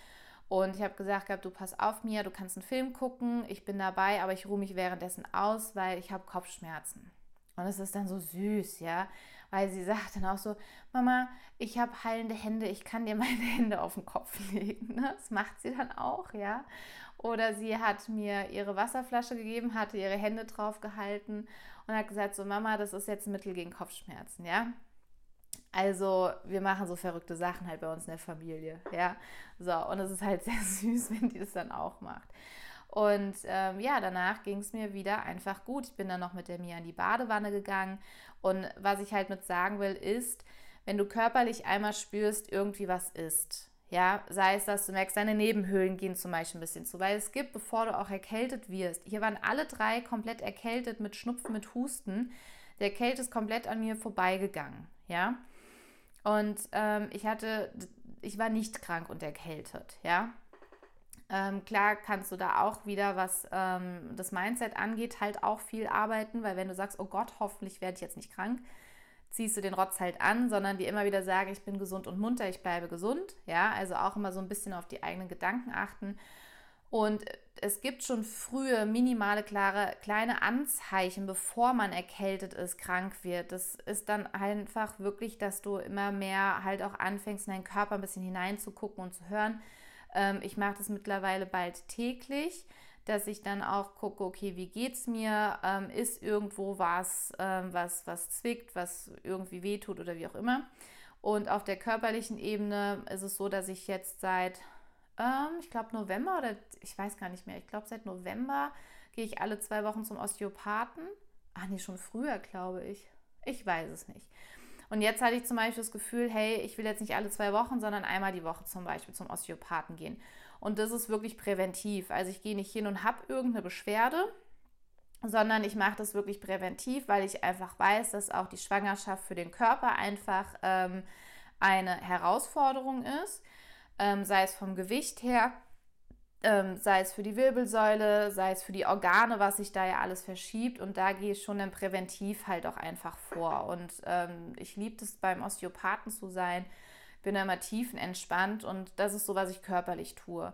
Und ich habe gesagt gehabt, du pass auf mir, du kannst einen Film gucken, ich bin dabei, aber ich ruhe mich währenddessen aus, weil ich habe Kopfschmerzen. Und es ist dann so süß, ja, weil sie sagt dann auch so, Mama, ich habe heilende Hände, ich kann dir meine Hände auf den Kopf legen. Ne? Das macht sie dann auch, ja. Oder sie hat mir ihre Wasserflasche gegeben, hatte ihre Hände drauf gehalten und hat gesagt, so Mama, das ist jetzt ein Mittel gegen Kopfschmerzen, ja. Also wir machen so verrückte Sachen halt bei uns in der Familie, ja. So, und es ist halt sehr süß, wenn die das dann auch macht. Und ähm, ja, danach ging es mir wieder einfach gut. Ich bin dann noch mit der Mia in die Badewanne gegangen. Und was ich halt mit sagen will, ist, wenn du körperlich einmal spürst, irgendwie was ist, ja, sei es, dass du merkst, deine Nebenhöhlen gehen zum Beispiel ein bisschen zu, weil es gibt, bevor du auch erkältet wirst. Hier waren alle drei komplett erkältet mit Schnupfen, mit Husten. Der Kälte ist komplett an mir vorbeigegangen. ja. Und ähm, ich hatte, ich war nicht krank und erkältet, ja. Ähm, klar kannst du da auch wieder, was ähm, das Mindset angeht, halt auch viel arbeiten, weil wenn du sagst, oh Gott, hoffentlich werde ich jetzt nicht krank, ziehst du den Rotz halt an, sondern dir immer wieder sagen, ich bin gesund und munter, ich bleibe gesund. Ja, also auch immer so ein bisschen auf die eigenen Gedanken achten. Und es gibt schon frühe, minimale, klare, kleine Anzeichen, bevor man erkältet ist, krank wird. Das ist dann einfach wirklich, dass du immer mehr halt auch anfängst, in deinen Körper ein bisschen hineinzugucken und zu hören. Ähm, ich mache das mittlerweile bald täglich dass ich dann auch gucke, okay, wie geht's mir? Ähm, ist irgendwo was, ähm, was, was zwickt, was irgendwie wehtut oder wie auch immer. Und auf der körperlichen Ebene ist es so, dass ich jetzt seit, ähm, ich glaube, November oder ich weiß gar nicht mehr, ich glaube, seit November gehe ich alle zwei Wochen zum Osteopathen. Ach nee, schon früher, glaube ich. Ich weiß es nicht. Und jetzt hatte ich zum Beispiel das Gefühl, hey, ich will jetzt nicht alle zwei Wochen, sondern einmal die Woche zum Beispiel zum Osteopathen gehen. Und das ist wirklich präventiv. Also ich gehe nicht hin und habe irgendeine Beschwerde, sondern ich mache das wirklich präventiv, weil ich einfach weiß, dass auch die Schwangerschaft für den Körper einfach ähm, eine Herausforderung ist, ähm, sei es vom Gewicht her, ähm, sei es für die Wirbelsäule, sei es für die Organe, was sich da ja alles verschiebt. Und da gehe ich schon dann präventiv halt auch einfach vor. Und ähm, ich liebe es, beim Osteopathen zu sein bin da immer tiefenentspannt und das ist so, was ich körperlich tue.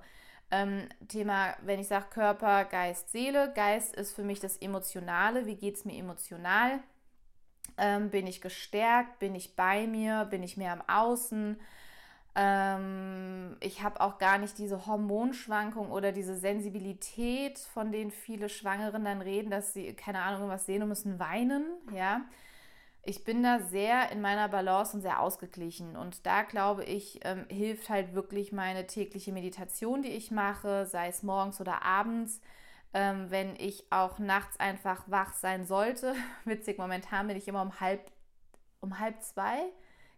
Ähm, Thema, wenn ich sage Körper, Geist, Seele. Geist ist für mich das Emotionale. Wie geht es mir emotional? Ähm, bin ich gestärkt? Bin ich bei mir? Bin ich mehr am Außen? Ähm, ich habe auch gar nicht diese Hormonschwankung oder diese Sensibilität, von denen viele Schwangeren dann reden, dass sie, keine Ahnung, was sehen und müssen weinen. Ja, ich bin da sehr in meiner Balance und sehr ausgeglichen. Und da glaube ich, ähm, hilft halt wirklich meine tägliche Meditation, die ich mache, sei es morgens oder abends. Ähm, wenn ich auch nachts einfach wach sein sollte. Witzig, momentan bin ich immer um halb, um halb zwei.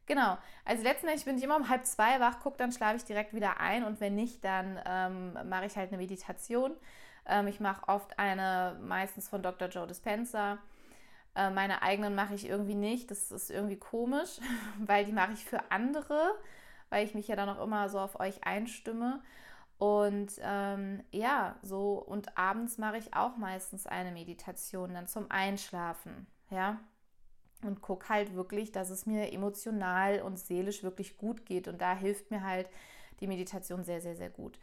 Genau. Also letztendlich bin ich immer um halb zwei wach, gucke, dann schlafe ich direkt wieder ein und wenn nicht, dann ähm, mache ich halt eine Meditation. Ähm, ich mache oft eine, meistens von Dr. Joe Dispenza äh, meine eigenen mache ich irgendwie nicht. Das ist irgendwie komisch, weil die mache ich für andere, weil ich mich ja dann auch immer so auf euch einstimme. Und ähm, ja, so und abends mache ich auch meistens eine Meditation dann zum Einschlafen, ja. Und gucke halt wirklich, dass es mir emotional und seelisch wirklich gut geht. Und da hilft mir halt die Meditation sehr, sehr, sehr gut.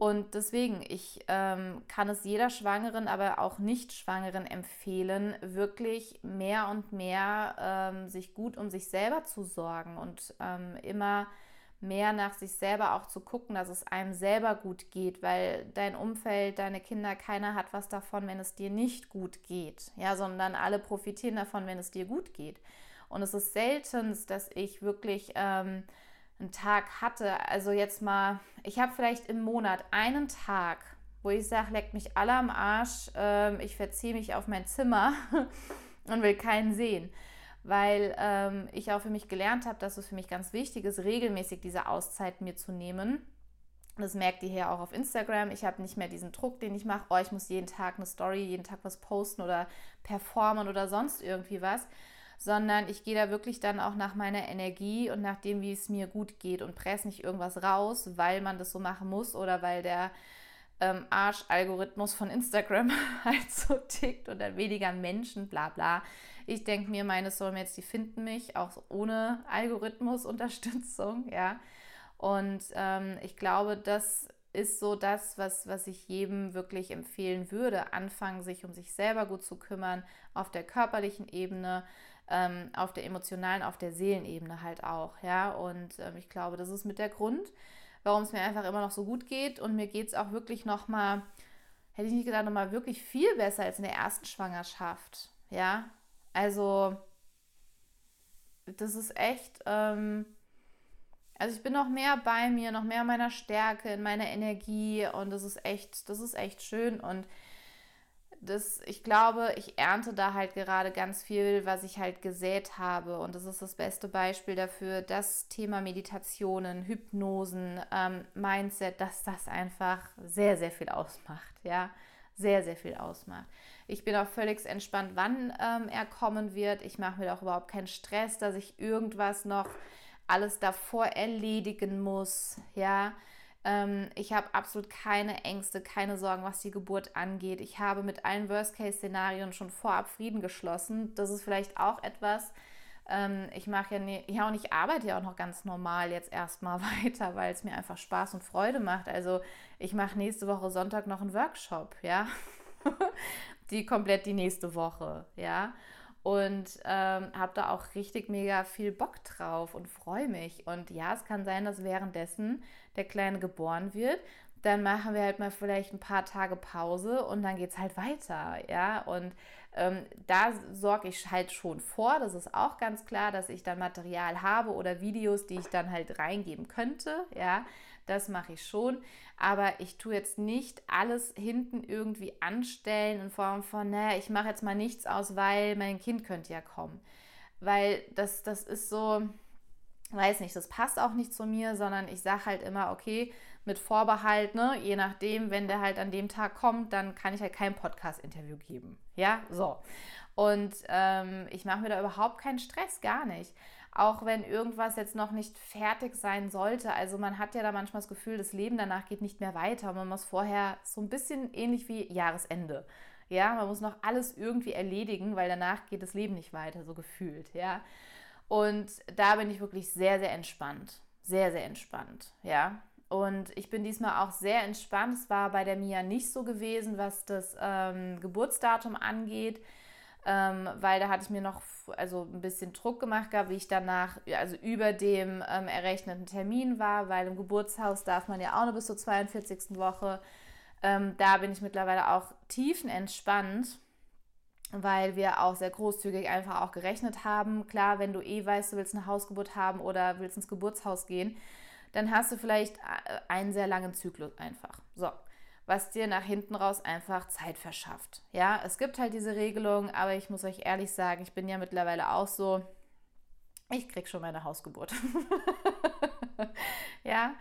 Und deswegen, ich ähm, kann es jeder Schwangeren, aber auch Nicht-Schwangeren empfehlen, wirklich mehr und mehr ähm, sich gut um sich selber zu sorgen und ähm, immer mehr nach sich selber auch zu gucken, dass es einem selber gut geht, weil dein Umfeld, deine Kinder, keiner hat was davon, wenn es dir nicht gut geht, ja, sondern alle profitieren davon, wenn es dir gut geht. Und es ist selten, dass ich wirklich ähm, einen Tag hatte, also jetzt mal, ich habe vielleicht im Monat einen Tag, wo ich sage, leckt mich alle am Arsch, ähm, ich verziehe mich auf mein Zimmer und will keinen sehen. Weil ähm, ich auch für mich gelernt habe, dass es für mich ganz wichtig ist, regelmäßig diese Auszeit mir zu nehmen. Das merkt ihr hier auch auf Instagram. Ich habe nicht mehr diesen Druck, den ich mache. Oh, ich muss jeden Tag eine Story, jeden Tag was posten oder performen oder sonst irgendwie was, sondern ich gehe da wirklich dann auch nach meiner Energie und nach dem, wie es mir gut geht und presse nicht irgendwas raus, weil man das so machen muss oder weil der ähm, Arsch-Algorithmus von Instagram halt so tickt und dann weniger Menschen, bla bla. Ich denke mir, meine Soulmates, die finden mich auch ohne Algorithmus-Unterstützung, ja. Und ähm, ich glaube, das ist so das, was, was ich jedem wirklich empfehlen würde. Anfangen, sich um sich selber gut zu kümmern, auf der körperlichen Ebene, ähm, auf der emotionalen, auf der Seelenebene halt auch, ja. Und ähm, ich glaube, das ist mit der Grund, warum es mir einfach immer noch so gut geht. Und mir geht es auch wirklich nochmal, hätte ich nicht gedacht, nochmal wirklich viel besser als in der ersten Schwangerschaft, ja. Also, das ist echt, ähm, also ich bin noch mehr bei mir, noch mehr in meiner Stärke, in meiner Energie und das ist echt, das ist echt schön und das, ich glaube, ich ernte da halt gerade ganz viel, was ich halt gesät habe. Und das ist das beste Beispiel dafür, das Thema Meditationen, Hypnosen, ähm, Mindset, dass das einfach sehr, sehr viel ausmacht. Ja, sehr, sehr viel ausmacht. Ich bin auch völlig entspannt, wann ähm, er kommen wird. Ich mache mir auch überhaupt keinen Stress, dass ich irgendwas noch alles davor erledigen muss. Ja, ähm, ich habe absolut keine Ängste, keine Sorgen, was die Geburt angeht. Ich habe mit allen Worst-Case-Szenarien schon vorab Frieden geschlossen. Das ist vielleicht auch etwas. Ähm, ich mache ja, ne, ja und ich arbeite ja auch noch ganz normal jetzt erstmal weiter, weil es mir einfach Spaß und Freude macht. Also ich mache nächste Woche Sonntag noch einen Workshop, ja. die komplett die nächste Woche, ja und ähm, habe da auch richtig mega viel Bock drauf und freue mich. Und ja, es kann sein, dass währenddessen der Kleine geboren wird. Dann machen wir halt mal vielleicht ein paar Tage Pause und dann geht es halt weiter, ja. Und ähm, da sorge ich halt schon vor, das ist auch ganz klar, dass ich dann Material habe oder Videos, die ich dann halt reingeben könnte, ja. Das mache ich schon. Aber ich tue jetzt nicht alles hinten irgendwie anstellen in Form von, naja, ich mache jetzt mal nichts aus, weil mein Kind könnte ja kommen. Weil das, das ist so, weiß nicht, das passt auch nicht zu mir, sondern ich sage halt immer, okay, mit Vorbehalt, ne, je nachdem, wenn der halt an dem Tag kommt, dann kann ich halt kein Podcast-Interview geben. Ja, so. Und ähm, ich mache mir da überhaupt keinen Stress, gar nicht auch wenn irgendwas jetzt noch nicht fertig sein sollte. Also man hat ja da manchmal das Gefühl, das Leben danach geht nicht mehr weiter. Man muss vorher so ein bisschen ähnlich wie Jahresende. Ja, man muss noch alles irgendwie erledigen, weil danach geht das Leben nicht weiter, so gefühlt, ja. Und da bin ich wirklich sehr, sehr entspannt. Sehr, sehr entspannt, ja. Und ich bin diesmal auch sehr entspannt. Es war bei der Mia nicht so gewesen, was das ähm, Geburtsdatum angeht ähm, weil da hatte ich mir noch also ein bisschen Druck gemacht gehabt, wie ich danach also über dem ähm, errechneten Termin war, weil im Geburtshaus darf man ja auch nur bis zur 42. Woche. Ähm, da bin ich mittlerweile auch tiefenentspannt, weil wir auch sehr großzügig einfach auch gerechnet haben. Klar, wenn du eh weißt, du willst eine Hausgeburt haben oder willst ins Geburtshaus gehen, dann hast du vielleicht äh, einen sehr langen Zyklus einfach. So was dir nach hinten raus einfach Zeit verschafft. Ja, es gibt halt diese Regelung, aber ich muss euch ehrlich sagen, ich bin ja mittlerweile auch so, ich krieg schon meine Hausgeburt. ja,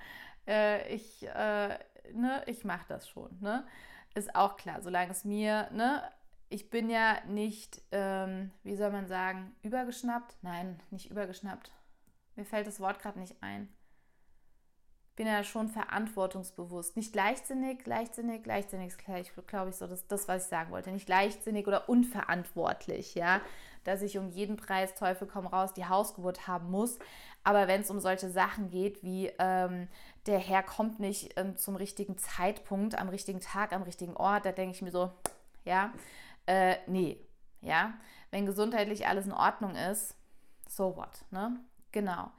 äh, ich, äh, ne, ich mache das schon. Ne? Ist auch klar, solange es mir, ne, ich bin ja nicht, ähm, wie soll man sagen, übergeschnappt? Nein, nicht übergeschnappt. Mir fällt das Wort gerade nicht ein bin ja schon verantwortungsbewusst. Nicht leichtsinnig, leichtsinnig, leichtsinnig ist gleich, glaube ich, so das, das, was ich sagen wollte. Nicht leichtsinnig oder unverantwortlich, ja, dass ich um jeden Preis, Teufel komm raus, die Hausgeburt haben muss. Aber wenn es um solche Sachen geht, wie ähm, der Herr kommt nicht ähm, zum richtigen Zeitpunkt, am richtigen Tag, am richtigen Ort, da denke ich mir so, ja, äh, nee, ja. Wenn gesundheitlich alles in Ordnung ist, so what, ne? Genau.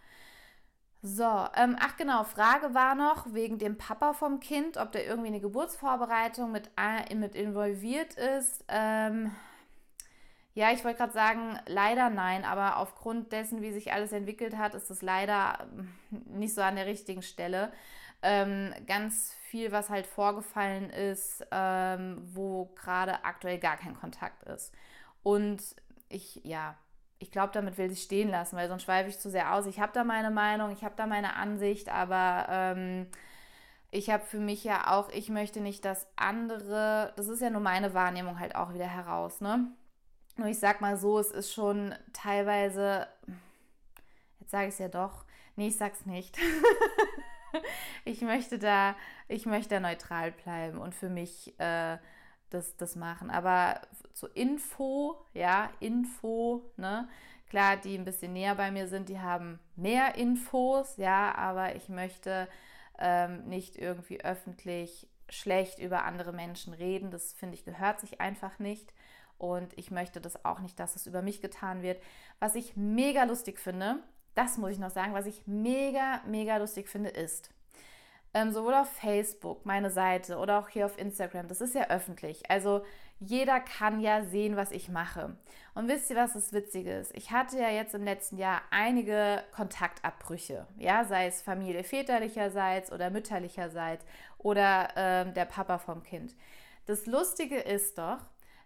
So, ähm, ach genau, Frage war noch wegen dem Papa vom Kind, ob der irgendwie eine Geburtsvorbereitung mit, mit involviert ist. Ähm, ja, ich wollte gerade sagen, leider nein, aber aufgrund dessen, wie sich alles entwickelt hat, ist es leider ähm, nicht so an der richtigen Stelle. Ähm, ganz viel, was halt vorgefallen ist, ähm, wo gerade aktuell gar kein Kontakt ist. Und ich, ja, ich glaube, damit will sie stehen lassen, weil sonst schweife ich zu sehr aus. Ich habe da meine Meinung, ich habe da meine Ansicht, aber ähm, ich habe für mich ja auch, ich möchte nicht, dass andere, das ist ja nur meine Wahrnehmung halt auch wieder heraus, ne? Nur ich sag mal so, es ist schon teilweise, jetzt sage ich es ja doch, nee, ich sag's nicht. ich möchte da, ich möchte neutral bleiben und für mich äh, das, das machen. Aber zur Info, ja, Info, ne? Klar, die ein bisschen näher bei mir sind, die haben mehr Infos, ja, aber ich möchte ähm, nicht irgendwie öffentlich schlecht über andere Menschen reden. Das finde ich gehört sich einfach nicht. Und ich möchte das auch nicht, dass es über mich getan wird. Was ich mega lustig finde, das muss ich noch sagen, was ich mega, mega lustig finde, ist, ähm, sowohl auf Facebook, meine Seite oder auch hier auf Instagram, das ist ja öffentlich. Also jeder kann ja sehen, was ich mache. Und wisst ihr, was das Witzige ist? Ich hatte ja jetzt im letzten Jahr einige Kontaktabbrüche, ja, sei es Familie väterlicherseits oder mütterlicherseits oder ähm, der Papa vom Kind. Das Lustige ist doch,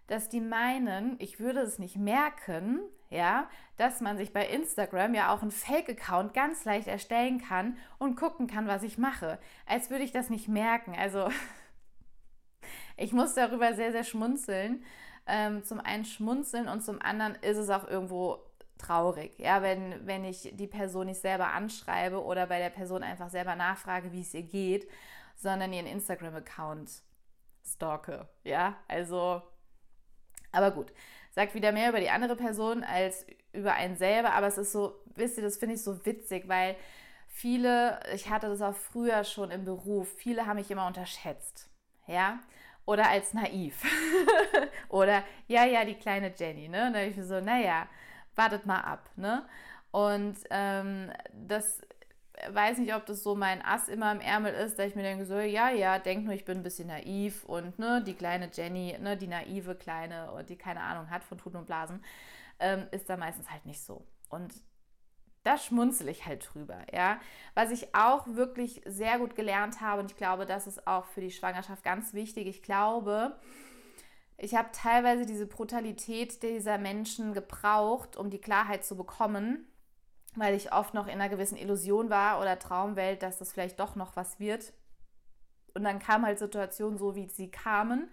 dass die meinen, ich würde es nicht merken, ja, dass man sich bei Instagram ja auch einen Fake-Account ganz leicht erstellen kann und gucken kann, was ich mache. Als würde ich das nicht merken. Also, ich muss darüber sehr, sehr schmunzeln. Ähm, zum einen schmunzeln und zum anderen ist es auch irgendwo traurig, ja, wenn, wenn ich die Person nicht selber anschreibe oder bei der Person einfach selber nachfrage, wie es ihr geht, sondern ihren Instagram-Account stalke, ja, also, aber gut, sagt wieder mehr über die andere Person als über einen selber, aber es ist so, wisst ihr, das finde ich so witzig, weil viele, ich hatte das auch früher schon im Beruf, viele haben mich immer unterschätzt, ja, oder als naiv. oder ja, ja, die kleine Jenny, ne? Und dann ich so, naja, wartet mal ab, ne? Und ähm, das weiß nicht, ob das so mein Ass immer im Ärmel ist, dass ich mir denke, so, ja, ja, denk nur, ich bin ein bisschen naiv und ne, die kleine Jenny, ne, die naive Kleine, die keine Ahnung hat von Tuten und Blasen, ähm, ist da meistens halt nicht so. Und da schmunzel ich halt drüber, ja. Was ich auch wirklich sehr gut gelernt habe, und ich glaube, das ist auch für die Schwangerschaft ganz wichtig, ich glaube, ich habe teilweise diese Brutalität dieser Menschen gebraucht, um die Klarheit zu bekommen, weil ich oft noch in einer gewissen Illusion war oder Traumwelt, dass das vielleicht doch noch was wird. Und dann kamen halt Situationen so, wie sie kamen.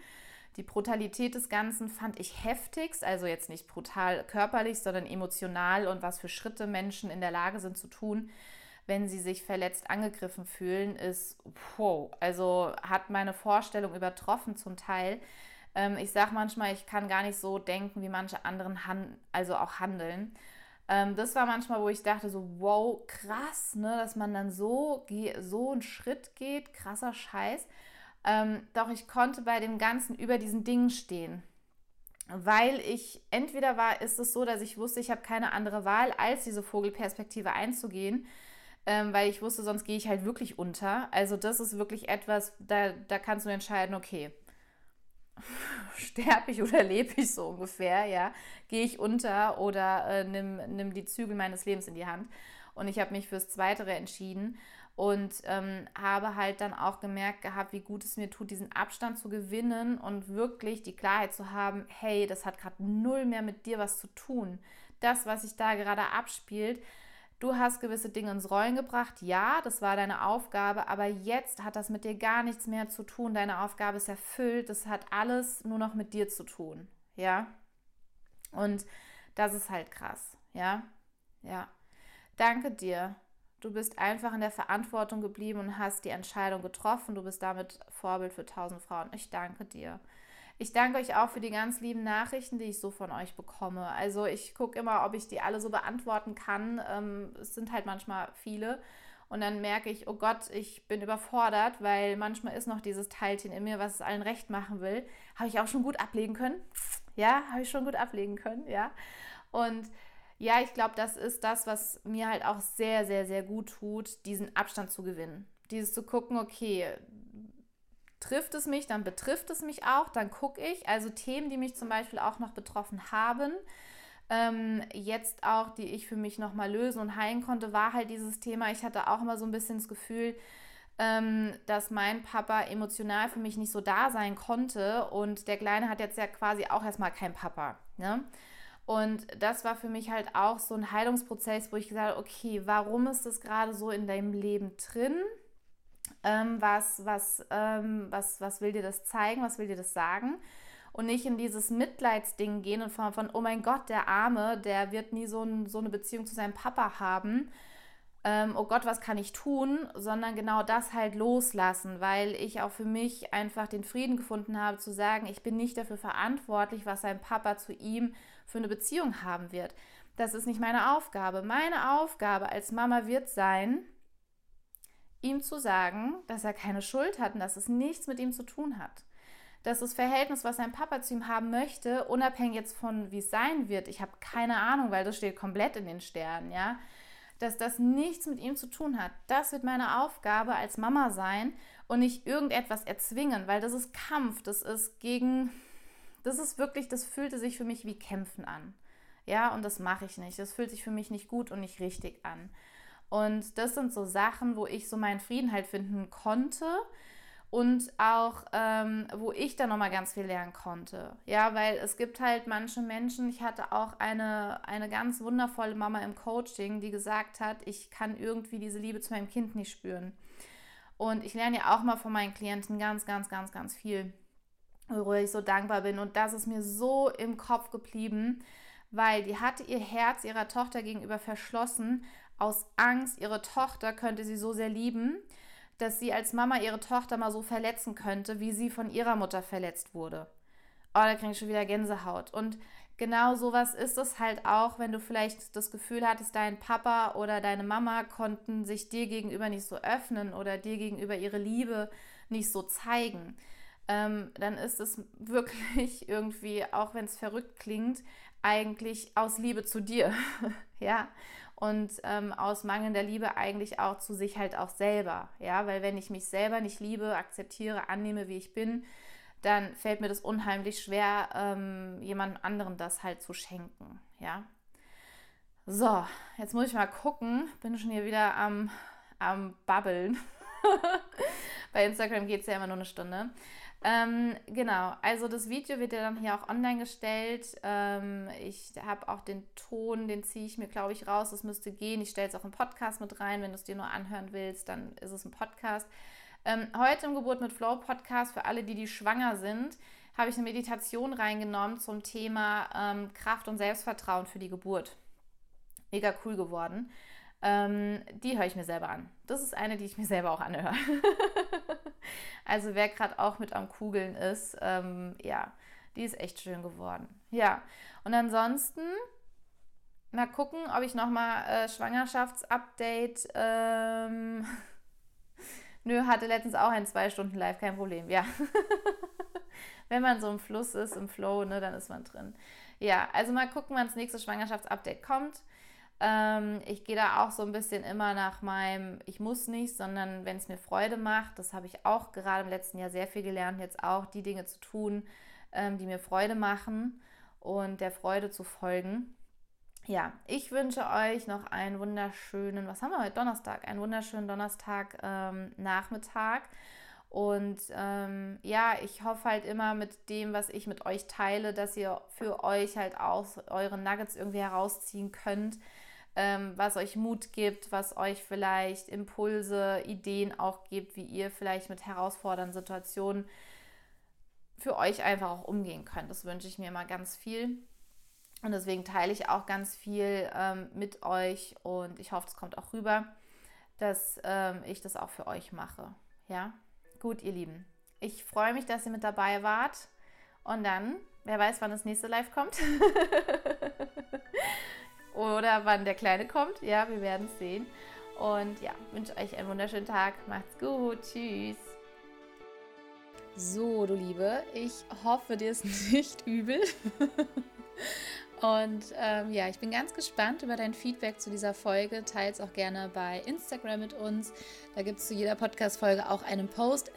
Die Brutalität des Ganzen fand ich heftigst, also jetzt nicht brutal körperlich, sondern emotional und was für Schritte Menschen in der Lage sind zu tun, wenn sie sich verletzt angegriffen fühlen, ist wow. Also hat meine Vorstellung übertroffen zum Teil. Ähm, ich sage manchmal, ich kann gar nicht so denken, wie manche anderen also auch handeln. Ähm, das war manchmal, wo ich dachte so, wow, krass, ne, dass man dann so, so einen Schritt geht, krasser Scheiß. Ähm, doch ich konnte bei dem Ganzen über diesen Dingen stehen. Weil ich entweder war, ist es so, dass ich wusste, ich habe keine andere Wahl, als diese Vogelperspektive einzugehen, ähm, weil ich wusste, sonst gehe ich halt wirklich unter. Also das ist wirklich etwas, da, da kannst du entscheiden, okay, sterbe ich oder lebe ich so ungefähr, ja, gehe ich unter oder äh, nimm, nimm die Zügel meines Lebens in die Hand. Und ich habe mich fürs Zweitere entschieden und ähm, habe halt dann auch gemerkt gehabt, wie gut es mir tut, diesen Abstand zu gewinnen und wirklich die Klarheit zu haben, hey, das hat gerade null mehr mit dir was zu tun. Das, was sich da gerade abspielt, du hast gewisse Dinge ins Rollen gebracht, ja, das war deine Aufgabe, aber jetzt hat das mit dir gar nichts mehr zu tun. Deine Aufgabe ist erfüllt, das hat alles nur noch mit dir zu tun, ja. Und das ist halt krass, ja, ja. Danke dir Du bist einfach in der Verantwortung geblieben und hast die Entscheidung getroffen. Du bist damit Vorbild für tausend Frauen. Ich danke dir. Ich danke euch auch für die ganz lieben Nachrichten, die ich so von euch bekomme. Also ich gucke immer, ob ich die alle so beantworten kann. Ähm, es sind halt manchmal viele. Und dann merke ich, oh Gott, ich bin überfordert, weil manchmal ist noch dieses Teilchen in mir, was es allen recht machen will. Habe ich auch schon gut ablegen können. Ja, habe ich schon gut ablegen können, ja. Und ja, ich glaube, das ist das, was mir halt auch sehr, sehr, sehr gut tut, diesen Abstand zu gewinnen. Dieses zu gucken, okay, trifft es mich, dann betrifft es mich auch, dann gucke ich. Also Themen, die mich zum Beispiel auch noch betroffen haben, ähm, jetzt auch, die ich für mich nochmal lösen und heilen konnte, war halt dieses Thema. Ich hatte auch immer so ein bisschen das Gefühl, ähm, dass mein Papa emotional für mich nicht so da sein konnte und der Kleine hat jetzt ja quasi auch erstmal keinen Papa. Ne? Und das war für mich halt auch so ein Heilungsprozess, wo ich gesagt habe, okay, warum ist das gerade so in deinem Leben drin? Ähm, was, was, ähm, was, was will dir das zeigen? Was will dir das sagen? Und nicht in dieses Mitleidsding gehen und von, von oh mein Gott, der Arme, der wird nie so, ein, so eine Beziehung zu seinem Papa haben. Ähm, oh Gott, was kann ich tun? Sondern genau das halt loslassen, weil ich auch für mich einfach den Frieden gefunden habe, zu sagen, ich bin nicht dafür verantwortlich, was sein Papa zu ihm für eine Beziehung haben wird. Das ist nicht meine Aufgabe. Meine Aufgabe als Mama wird sein, ihm zu sagen, dass er keine Schuld hat und dass es nichts mit ihm zu tun hat. Dass das Verhältnis, was sein Papa zu ihm haben möchte, unabhängig jetzt von wie es sein wird, ich habe keine Ahnung, weil das steht komplett in den Sternen, ja, dass das nichts mit ihm zu tun hat. Das wird meine Aufgabe als Mama sein und nicht irgendetwas erzwingen, weil das ist Kampf, das ist gegen das ist wirklich, das fühlte sich für mich wie Kämpfen an. Ja, und das mache ich nicht. Das fühlt sich für mich nicht gut und nicht richtig an. Und das sind so Sachen, wo ich so meinen Frieden halt finden konnte und auch, ähm, wo ich dann nochmal ganz viel lernen konnte. Ja, weil es gibt halt manche Menschen, ich hatte auch eine, eine ganz wundervolle Mama im Coaching, die gesagt hat, ich kann irgendwie diese Liebe zu meinem Kind nicht spüren. Und ich lerne ja auch mal von meinen Klienten ganz, ganz, ganz, ganz viel. worüber ich so dankbar bin. Und das ist mir so im Kopf geblieben, weil die hatte ihr Herz ihrer Tochter gegenüber verschlossen, aus Angst, ihre Tochter könnte sie so sehr lieben, dass sie als Mama ihre Tochter mal so verletzen könnte, wie sie von ihrer Mutter verletzt wurde. Oh, da kriege ich schon wieder Gänsehaut. Und genau sowas ist es halt auch, wenn du vielleicht das Gefühl hattest, dein Papa oder deine Mama konnten sich dir gegenüber nicht so öffnen oder dir gegenüber ihre Liebe nicht so zeigen. Ähm, dann ist es wirklich irgendwie, auch wenn es verrückt klingt, eigentlich aus Liebe zu dir. ja. Und ähm, aus mangelnder Liebe eigentlich auch zu sich halt auch selber. Ja, weil wenn ich mich selber nicht liebe, akzeptiere, annehme, wie ich bin, dann fällt mir das unheimlich schwer, ähm, jemand anderen das halt zu schenken. Ja. So, jetzt muss ich mal gucken. Bin schon hier wieder am, am Babbeln. Bei Instagram geht es ja immer nur eine Stunde. Ähm, genau, also das Video wird ja dann hier auch online gestellt. Ähm, ich habe auch den Ton, den ziehe ich mir, glaube ich, raus. Das müsste gehen. Ich stelle es auch im Podcast mit rein. Wenn du es dir nur anhören willst, dann ist es ein Podcast. Ähm, heute im Geburt mit Flow Podcast für alle, die, die schwanger sind, habe ich eine Meditation reingenommen zum Thema ähm, Kraft und Selbstvertrauen für die Geburt. Mega cool geworden. Ähm, die höre ich mir selber an. Das ist eine, die ich mir selber auch anhöre. also wer gerade auch mit am Kugeln ist, ähm, ja, die ist echt schön geworden. Ja, und ansonsten mal gucken, ob ich nochmal äh, Schwangerschaftsupdate ähm, Nö, hatte letztens auch ein zwei Stunden Live, kein Problem. Ja. Wenn man so im Fluss ist, im Flow, ne, dann ist man drin. Ja, also mal gucken, wann das nächste Schwangerschaftsupdate kommt. Ähm, ich gehe da auch so ein bisschen immer nach meinem, ich muss nicht, sondern wenn es mir Freude macht, das habe ich auch gerade im letzten Jahr sehr viel gelernt, jetzt auch die Dinge zu tun, ähm, die mir Freude machen und der Freude zu folgen ja, ich wünsche euch noch einen wunderschönen, was haben wir heute? Donnerstag, einen wunderschönen Donnerstag ähm, Nachmittag. Und ähm, ja, ich hoffe halt immer mit dem, was ich mit euch teile, dass ihr für euch halt aus euren Nuggets irgendwie herausziehen könnt, ähm, was euch Mut gibt, was euch vielleicht Impulse, Ideen auch gibt, wie ihr vielleicht mit herausfordernden Situationen für euch einfach auch umgehen könnt. Das wünsche ich mir immer ganz viel. Und deswegen teile ich auch ganz viel ähm, mit euch und ich hoffe, es kommt auch rüber, dass ähm, ich das auch für euch mache. Ja, gut, ihr Lieben. Ich freue mich, dass ihr mit dabei wart. Und dann, wer weiß, wann das nächste Live kommt. Oder wann der Kleine kommt. Ja, wir werden es sehen. Und ja, wünsche euch einen wunderschönen Tag. Macht's gut. Tschüss. So, du Liebe, ich hoffe, dir ist nicht übel. Und ähm, ja, ich bin ganz gespannt über dein Feedback zu dieser Folge. Teils auch gerne bei Instagram mit uns. Da gibt es zu jeder Podcast-Folge auch einen Post.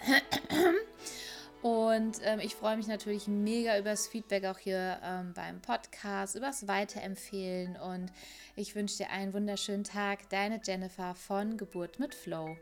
Und ähm, ich freue mich natürlich mega über das Feedback auch hier ähm, beim Podcast, über das Weiterempfehlen. Und ich wünsche dir einen wunderschönen Tag. Deine Jennifer von Geburt mit Flow.